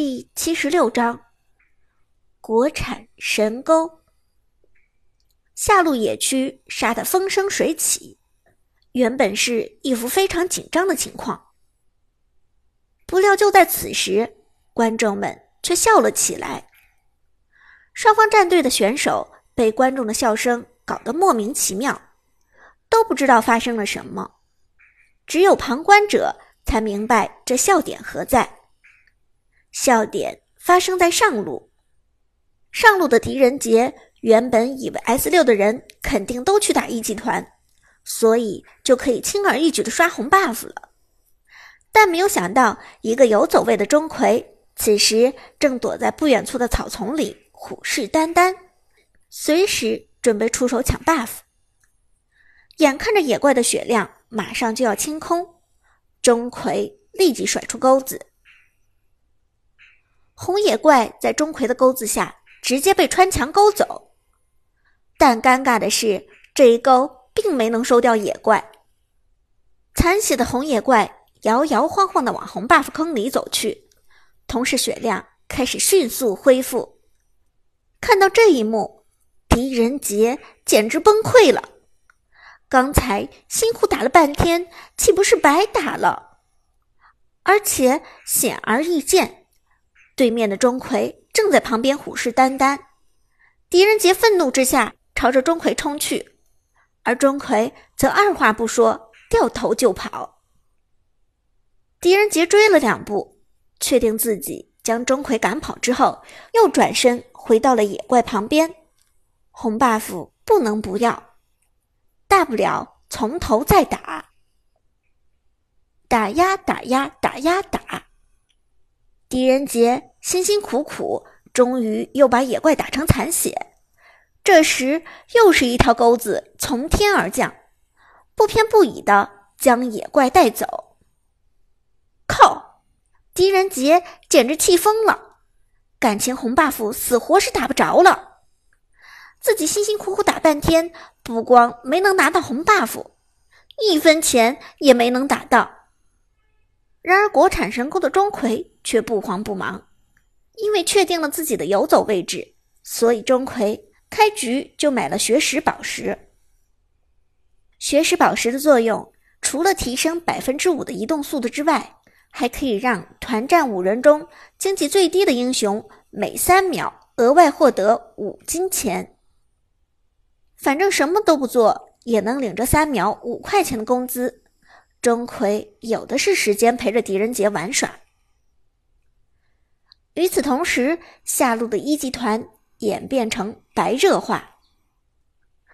第七十六章：国产神钩。下路野区杀得风生水起，原本是一副非常紧张的情况。不料就在此时，观众们却笑了起来。双方战队的选手被观众的笑声搞得莫名其妙，都不知道发生了什么。只有旁观者才明白这笑点何在。笑点发生在上路，上路的狄仁杰。原本以为 S 六的人肯定都去打一级团，所以就可以轻而易举的刷红 buff 了。但没有想到，一个有走位的钟馗，此时正躲在不远处的草丛里虎视眈眈，随时准备出手抢 buff。眼看着野怪的血量马上就要清空，钟馗立即甩出钩子，红野怪在钟馗的钩子下直接被穿墙勾走。但尴尬的是，这一钩并没能收掉野怪。残血的红野怪摇摇晃晃的往红 buff 坑里走去，同时血量开始迅速恢复。看到这一幕，狄仁杰简直崩溃了。刚才辛苦打了半天，岂不是白打了？而且显而易见，对面的钟馗正在旁边虎视眈眈。狄仁杰愤怒之下。朝着钟馗冲去，而钟馗则二话不说，掉头就跑。狄仁杰追了两步，确定自己将钟馗赶跑之后，又转身回到了野怪旁边。红 buff 不能不要，大不了从头再打，打呀打呀打呀打。狄仁杰辛辛苦苦，终于又把野怪打成残血。这时，又是一条钩子从天而降，不偏不倚的将野怪带走。靠！狄仁杰简直气疯了，感情红 buff 死活是打不着了。自己辛辛苦苦打半天，不光没能拿到红 buff，一分钱也没能打到。然而，国产神钩的钟馗却不慌不忙，因为确定了自己的游走位置，所以钟馗。开局就买了学识宝石。学识宝石的作用，除了提升百分之五的移动速度之外，还可以让团战五人中经济最低的英雄每三秒额外获得五金钱。反正什么都不做，也能领着三秒五块钱的工资。钟馗有的是时间陪着狄仁杰玩耍。与此同时，下路的一级团。演变成白热化。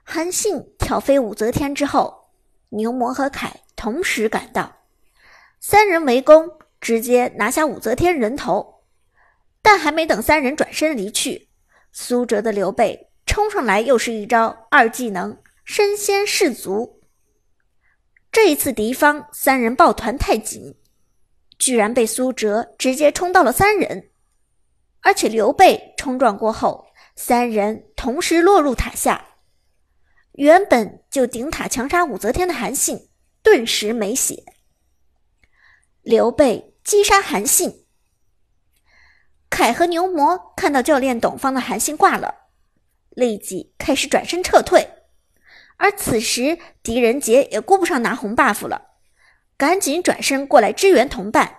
韩信挑飞武则天之后，牛魔和凯同时赶到，三人围攻，直接拿下武则天人头。但还没等三人转身离去，苏哲的刘备冲上来，又是一招二技能身先士卒。这一次敌方三人抱团太紧，居然被苏哲直接冲到了三人，而且刘备冲撞过后。三人同时落入塔下，原本就顶塔强杀武则天的韩信顿时没血。刘备击杀韩信，凯和牛魔看到教练董方的韩信挂了，立即开始转身撤退。而此时狄仁杰也顾不上拿红 buff 了，赶紧转身过来支援同伴。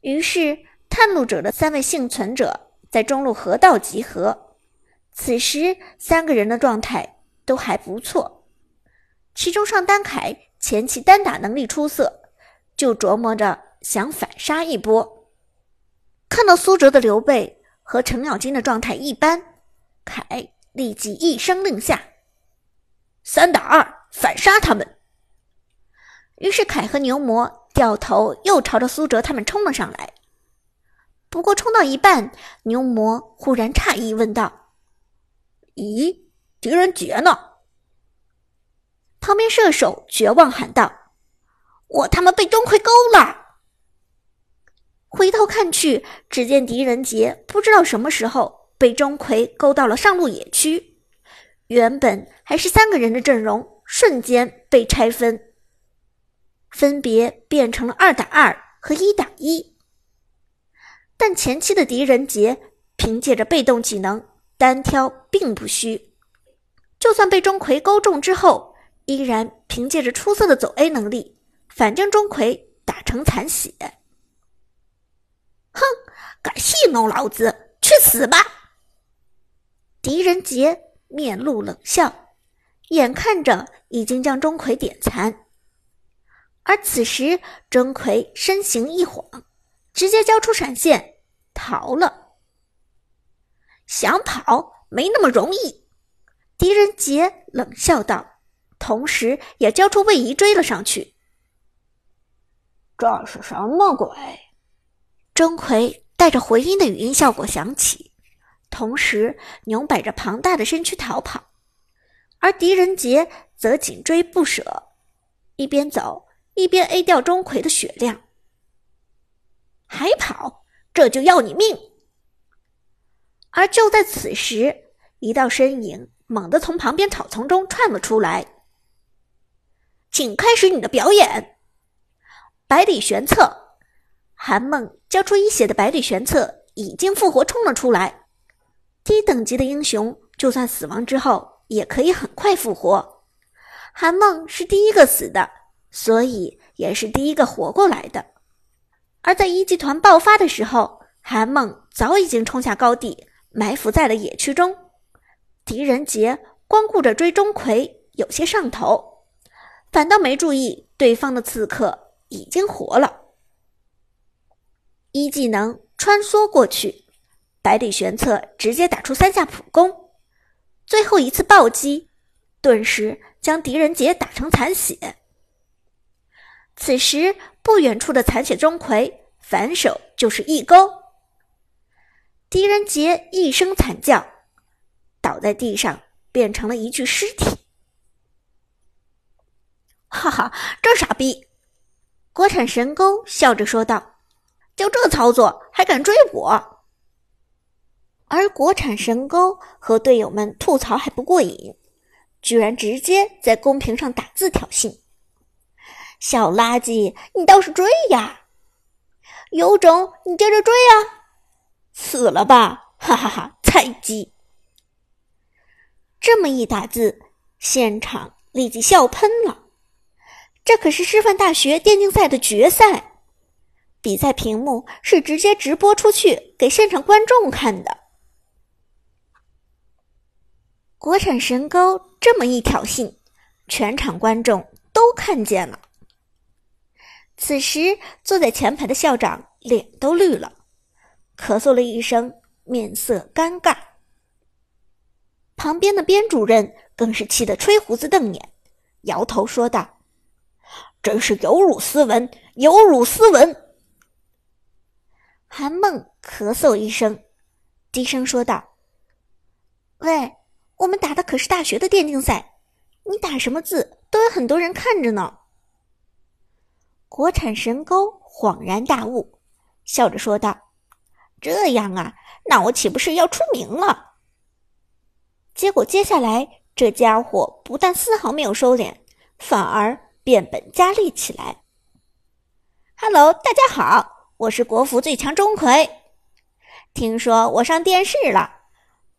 于是探路者的三位幸存者。在中路河道集合，此时三个人的状态都还不错。其中上单凯前期单打能力出色，就琢磨着想反杀一波。看到苏哲的刘备和程咬金的状态一般，凯立即一声令下：“三打二，反杀他们！”于是凯和牛魔掉头又朝着苏哲他们冲了上来。不过冲到一半，牛魔忽然诧异问道：“咦，狄仁杰呢？”旁边射手绝望喊道：“我他妈被钟馗勾了！”回头看去，只见狄仁杰不知道什么时候被钟馗勾到了上路野区，原本还是三个人的阵容瞬间被拆分，分别变成了二打二和一打一。但前期的狄仁杰凭借着被动技能单挑并不虚，就算被钟馗勾中之后，依然凭借着出色的走 A 能力，反将钟馗打成残血。哼，敢戏弄老子，去死吧！狄仁杰面露冷笑，眼看着已经将钟馗点残。而此时，钟馗身形一晃，直接交出闪现逃了。想跑没那么容易，狄仁杰冷笑道，同时也交出位移追了上去。这是什么鬼？钟馗带着回音的语音效果响起，同时扭摆着庞大的身躯逃跑，而狄仁杰则紧追不舍，一边走。一边 A 掉钟馗的血量，还跑，这就要你命！而就在此时，一道身影猛地从旁边草丛中窜了出来。请开始你的表演，百里玄策。韩梦交出一血的百里玄策已经复活冲了出来。低等级的英雄，就算死亡之后也可以很快复活。韩梦是第一个死的。所以也是第一个活过来的。而在一集团爆发的时候，韩梦早已经冲下高地，埋伏在了野区中。狄仁杰光顾着追钟馗，有些上头，反倒没注意对方的刺客已经活了。一技能穿梭过去，百里玄策直接打出三下普攻，最后一次暴击，顿时将狄仁杰打成残血。此时，不远处的残血钟馗反手就是一勾，狄仁杰一声惨叫，倒在地上，变成了一具尸体。哈哈，这傻逼！国产神钩笑着说道：“就这操作还敢追我？”而国产神钩和队友们吐槽还不过瘾，居然直接在公屏上打字挑衅。小垃圾，你倒是追呀！有种你接着追啊！死了吧！哈哈哈，菜鸡！这么一打字，现场立即笑喷了。这可是师范大学电竞赛的决赛，比赛屏幕是直接直播出去给现场观众看的。国产神钩这么一挑衅，全场观众都看见了。此时，坐在前排的校长脸都绿了，咳嗽了一声，面色尴尬。旁边的编主任更是气得吹胡子瞪眼，摇头说道：“真是有辱斯文，有辱斯文。”韩梦咳嗽一声，低声说道：“喂，我们打的可是大学的电竞赛，你打什么字都有很多人看着呢。”国产神钩恍然大悟，笑着说道：“这样啊，那我岂不是要出名了？”结果接下来，这家伙不但丝毫没有收敛，反而变本加厉起来。“Hello，大家好，我是国服最强钟馗。听说我上电视了，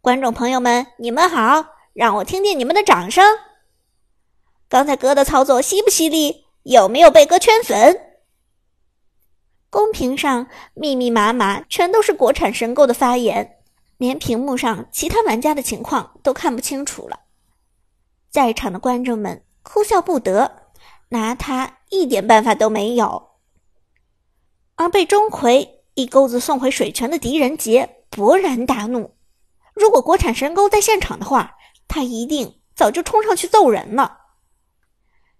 观众朋友们，你们好，让我听听你们的掌声。刚才哥的操作犀不犀利？”有没有被哥圈粉？公屏上密密麻麻全都是国产神购的发言，连屏幕上其他玩家的情况都看不清楚了。在场的观众们哭笑不得，拿他一点办法都没有。而被钟馗一钩子送回水泉的狄仁杰勃然大怒，如果国产神钩在现场的话，他一定早就冲上去揍人了。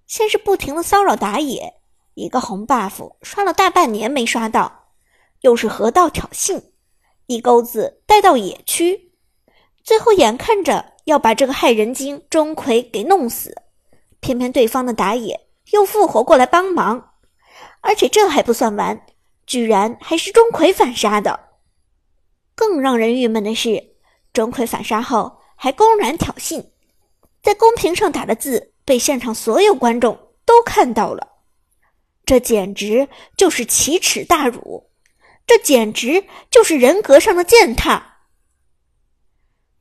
先是不停的骚扰打野，一个红 buff 刷了大半年没刷到，又是河道挑衅，一钩子带到野区，最后眼看着要把这个害人精钟馗给弄死，偏偏对方的打野又复活过来帮忙，而且这还不算完，居然还是钟馗反杀的。更让人郁闷的是，钟馗反杀后还公然挑衅，在公屏上打的字。被现场所有观众都看到了，这简直就是奇耻大辱！这简直就是人格上的践踏！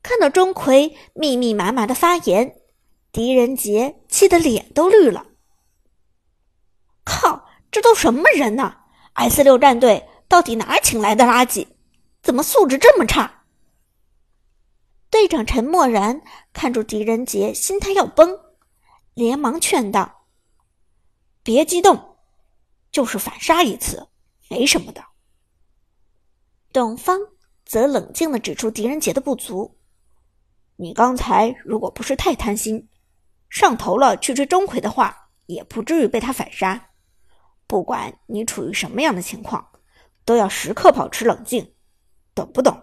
看到钟馗密密麻麻的发言，狄仁杰气得脸都绿了。靠，这都什么人呐？S 六战队到底哪请来的垃圾？怎么素质这么差？队长陈默然看住狄仁杰，心态要崩，连忙劝道：“别激动，就是反杀一次，没什么的。”董方则冷静的指出狄仁杰的不足：“你刚才如果不是太贪心，上头了去追钟馗的话，也不至于被他反杀。不管你处于什么样的情况，都要时刻保持冷静，懂不懂？”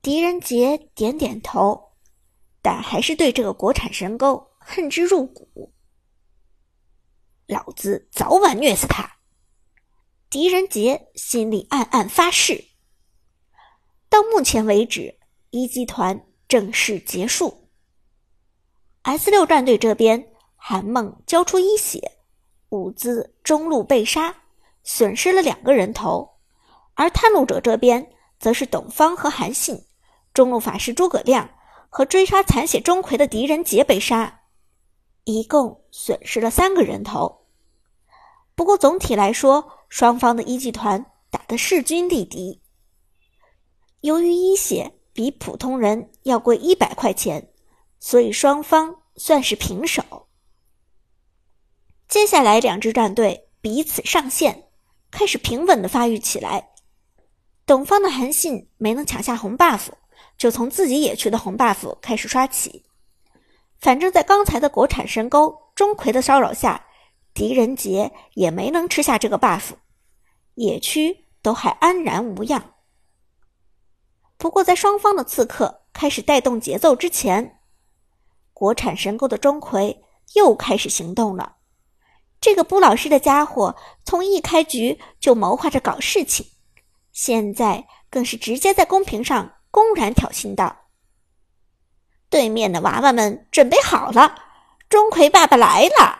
狄仁杰点点头，但还是对这个国产神钩恨之入骨。老子早晚虐死他！狄仁杰心里暗暗发誓。到目前为止，一集团正式结束。S 六战队这边，韩梦交出一血，伍兹中路被杀，损失了两个人头；而探路者这边，则是董方和韩信。中路法师诸葛亮和追杀残血钟馗的狄仁杰被杀，一共损失了三个人头。不过总体来说，双方的一级团打的势均力敌。由于一血比普通人要贵一百块钱，所以双方算是平手。接下来两支战队彼此上线，开始平稳的发育起来。董方的韩信没能抢下红 buff。就从自己野区的红 buff 开始刷起，反正，在刚才的国产神钩钟馗的骚扰下，狄仁杰也没能吃下这个 buff，野区都还安然无恙。不过，在双方的刺客开始带动节奏之前，国产神钩的钟馗又开始行动了。这个不老实的家伙，从一开局就谋划着搞事情，现在更是直接在公屏上。公然挑衅道：“对面的娃娃们准备好了，钟馗爸爸来了！”